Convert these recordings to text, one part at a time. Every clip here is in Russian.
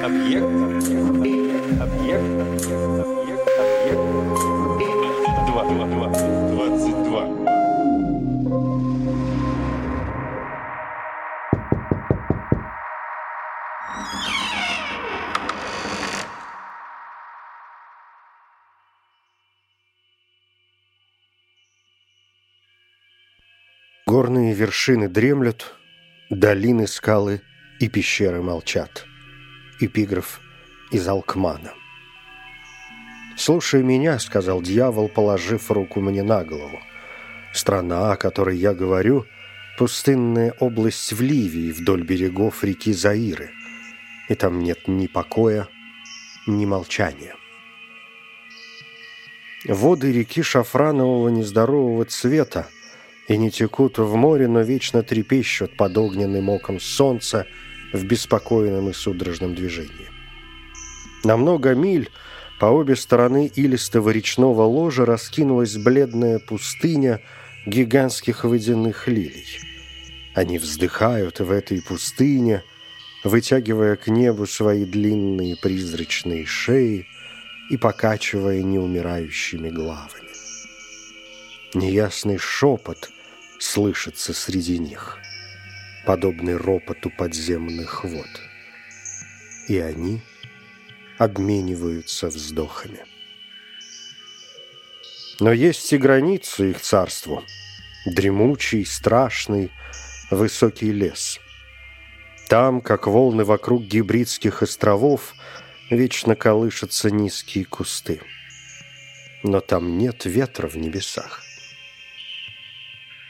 Объект. Объект. Объект. Объект. Два. Два. Два. Двадцать два. Горные вершины дремлют, долины, скалы и пещеры молчат. Эпиграф из Алкмана. «Слушай меня», — сказал дьявол, положив руку мне на голову. «Страна, о которой я говорю, пустынная область в Ливии вдоль берегов реки Заиры, и там нет ни покоя, ни молчания». Воды реки шафранового нездорового цвета и не текут в море, но вечно трепещут под огненным оком солнца в беспокойном и судорожном движении. На много миль по обе стороны илистого речного ложа раскинулась бледная пустыня гигантских водяных лилий. Они вздыхают в этой пустыне, вытягивая к небу свои длинные призрачные шеи и покачивая неумирающими главами. Неясный шепот слышится среди них, подобный ропоту подземных вод. И они обмениваются вздохами. Но есть и границы их царству. Дремучий, страшный, высокий лес. Там, как волны вокруг гибридских островов, вечно колышутся низкие кусты. Но там нет ветра в небесах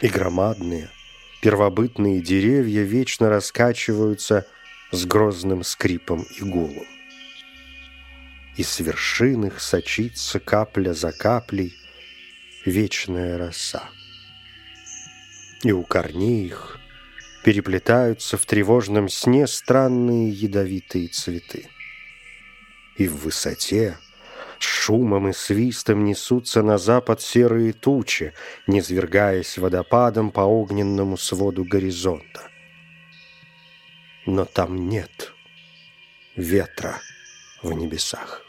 и громадные, первобытные деревья вечно раскачиваются с грозным скрипом и гулом. И с вершин их сочится капля за каплей вечная роса. И у корней их переплетаются в тревожном сне странные ядовитые цветы. И в высоте – шумом и свистом несутся на запад серые тучи, низвергаясь водопадом по огненному своду горизонта. Но там нет ветра в небесах.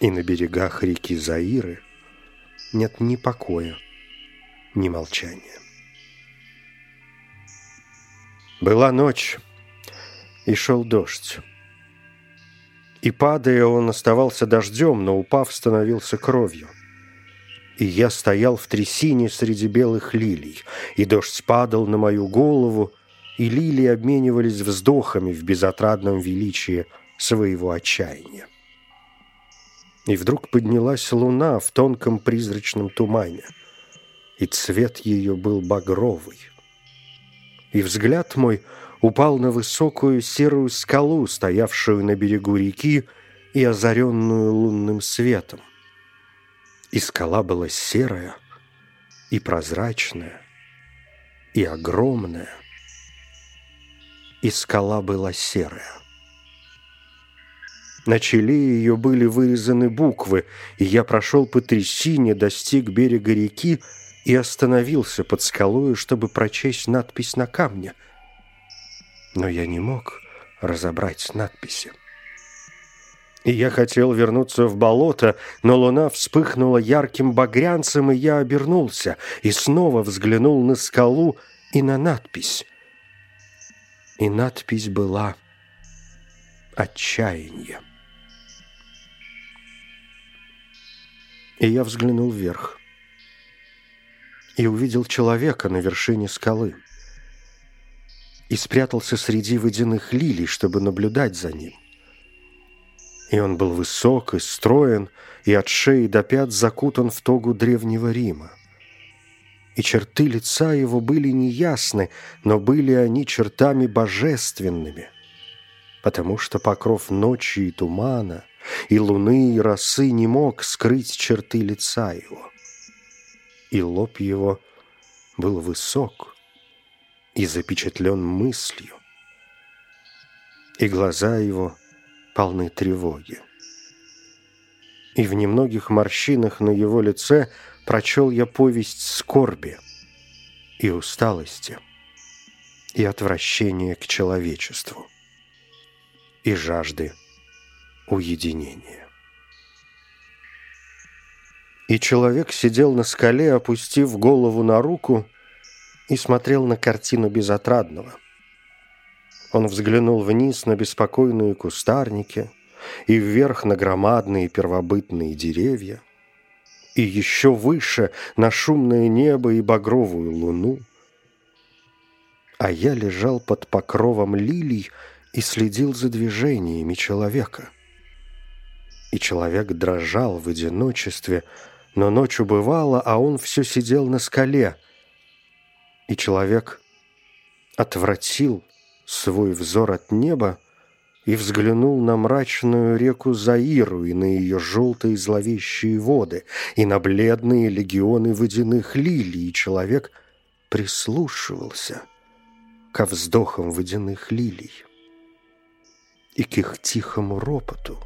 И на берегах реки Заиры нет ни покоя, ни молчания. Была ночь, и шел дождь. И падая, он оставался дождем, но упав, становился кровью. И я стоял в трясине среди белых лилий, и дождь падал на мою голову, и лилии обменивались вздохами в безотрадном величии своего отчаяния. И вдруг поднялась луна в тонком призрачном тумане, и цвет ее был багровый. И взгляд мой — упал на высокую серую скалу, стоявшую на берегу реки и озаренную лунным светом. И скала была серая, и прозрачная, и огромная. И скала была серая. На челе ее были вырезаны буквы, и я прошел по трясине, достиг берега реки и остановился под скалой, чтобы прочесть надпись на камне — но я не мог разобрать надписи. И я хотел вернуться в болото, но луна вспыхнула ярким багрянцем, и я обернулся и снова взглянул на скалу и на надпись. И надпись была «Отчаяние». И я взглянул вверх и увидел человека на вершине скалы и спрятался среди водяных лилий, чтобы наблюдать за ним. И он был высок и строен, и от шеи до пят закутан в тогу древнего Рима. И черты лица его были неясны, но были они чертами божественными, потому что покров ночи и тумана, и луны, и росы не мог скрыть черты лица его. И лоб его был высок, и запечатлен мыслью, и глаза его полны тревоги. И в немногих морщинах на его лице прочел я повесть скорби и усталости, и отвращения к человечеству. и жажды уединения. И человек сидел на скале, опустив голову на руку, и смотрел на картину безотрадного. Он взглянул вниз на беспокойные кустарники и вверх на громадные первобытные деревья, и еще выше на шумное небо и багровую луну. А я лежал под покровом лилий и следил за движениями человека. И человек дрожал в одиночестве, но ночь убывала, а он все сидел на скале. И человек отвратил свой взор от неба и взглянул на мрачную реку Заиру и на ее желтые зловещие воды, и на бледные легионы водяных лилий, и человек прислушивался ко вздохам водяных лилий и к их тихому ропоту.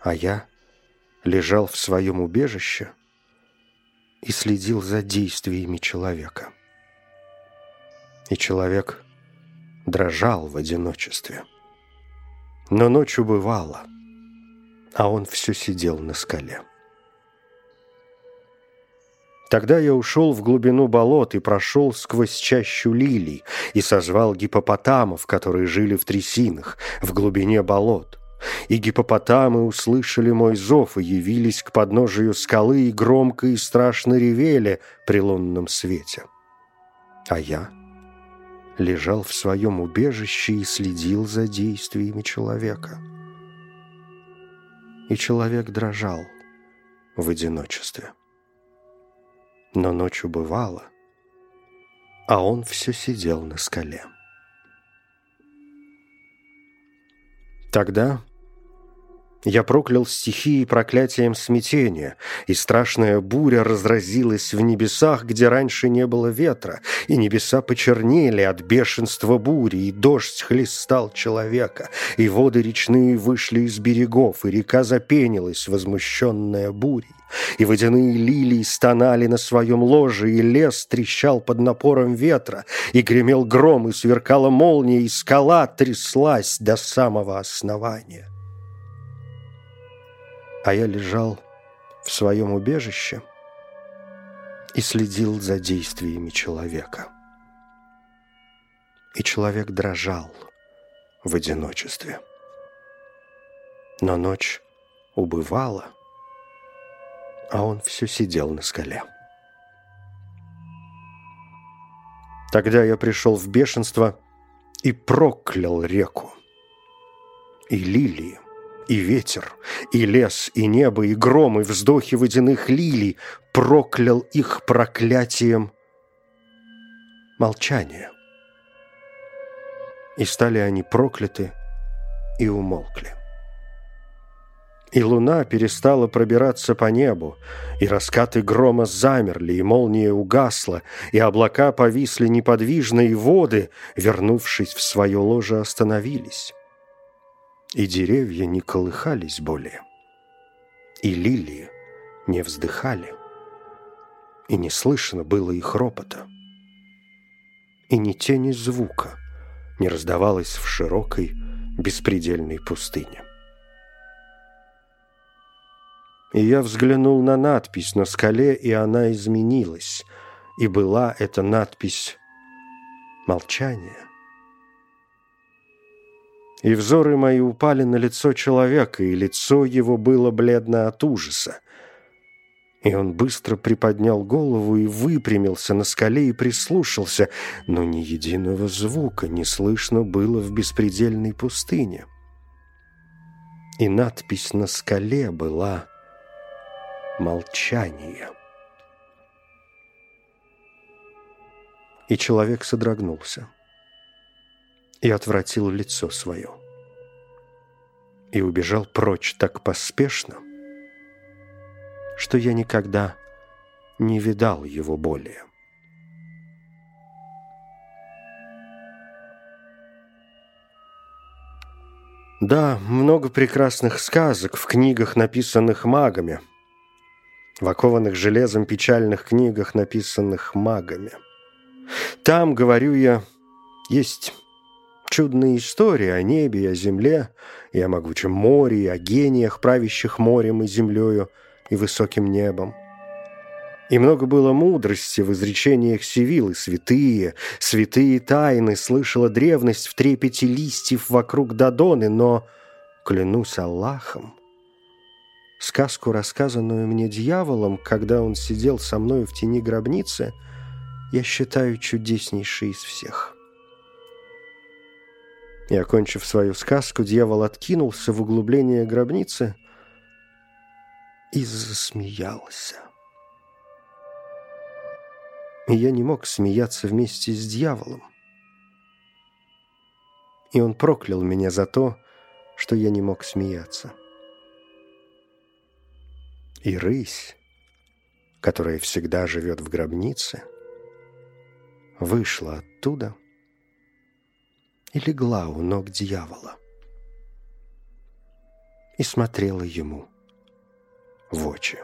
А я лежал в своем убежище и следил за действиями человека. И человек дрожал в одиночестве. Но ночь убывала, а он все сидел на скале. Тогда я ушел в глубину болот и прошел сквозь чащу лилий и созвал гипопотамов, которые жили в трясинах, в глубине болот. И гипопотамы услышали мой зов и явились к подножию скалы и громко и страшно ревели при лунном свете. А я лежал в своем убежище и следил за действиями человека. И человек дрожал в одиночестве. Но ночь убывала, а он все сидел на скале. Тогда я проклял стихии проклятием смятения, и страшная буря разразилась в небесах, где раньше не было ветра, и небеса почернели от бешенства бури, и дождь хлестал человека, и воды речные вышли из берегов, и река запенилась, возмущенная бурей. И водяные лилии стонали на своем ложе, и лес трещал под напором ветра, и гремел гром, и сверкала молния, и скала тряслась до самого основания а я лежал в своем убежище и следил за действиями человека. И человек дрожал в одиночестве. Но ночь убывала, а он все сидел на скале. Тогда я пришел в бешенство и проклял реку и лилии, и ветер, и лес, и небо, и гром, и вздохи водяных лилий проклял их проклятием молчания. И стали они прокляты и умолкли. И луна перестала пробираться по небу, и раскаты грома замерли, и молния угасла, и облака повисли неподвижно, и воды, вернувшись в свое ложе, остановились и деревья не колыхались более, и лилии не вздыхали, и не слышно было их ропота, и ни тени звука не раздавалось в широкой, беспредельной пустыне. И я взглянул на надпись на скале, и она изменилась, и была эта надпись «Молчание». И взоры мои упали на лицо человека, и лицо его было бледно от ужаса. И он быстро приподнял голову и выпрямился на скале и прислушался, но ни единого звука не слышно было в беспредельной пустыне. И надпись на скале была «Молчание». И человек содрогнулся и отвратил лицо свое. И убежал прочь так поспешно, что я никогда не видал его более. Да, много прекрасных сказок в книгах, написанных магами, в окованных железом печальных книгах, написанных магами. Там, говорю я, есть чудные истории о небе и о земле, и о могучем море, и о гениях, правящих морем и землею, и высоким небом. И много было мудрости в изречениях Севилы, святые, святые тайны, слышала древность в трепете листьев вокруг Дадоны, но, клянусь Аллахом, сказку, рассказанную мне дьяволом, когда он сидел со мной в тени гробницы, я считаю чудеснейшей из всех». И, окончив свою сказку, дьявол откинулся в углубление гробницы и засмеялся. И я не мог смеяться вместе с дьяволом. И он проклял меня за то, что я не мог смеяться. И рысь, которая всегда живет в гробнице, вышла оттуда — и легла у ног дьявола и смотрела ему в очи.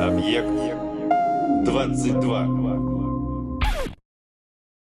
Объект 22.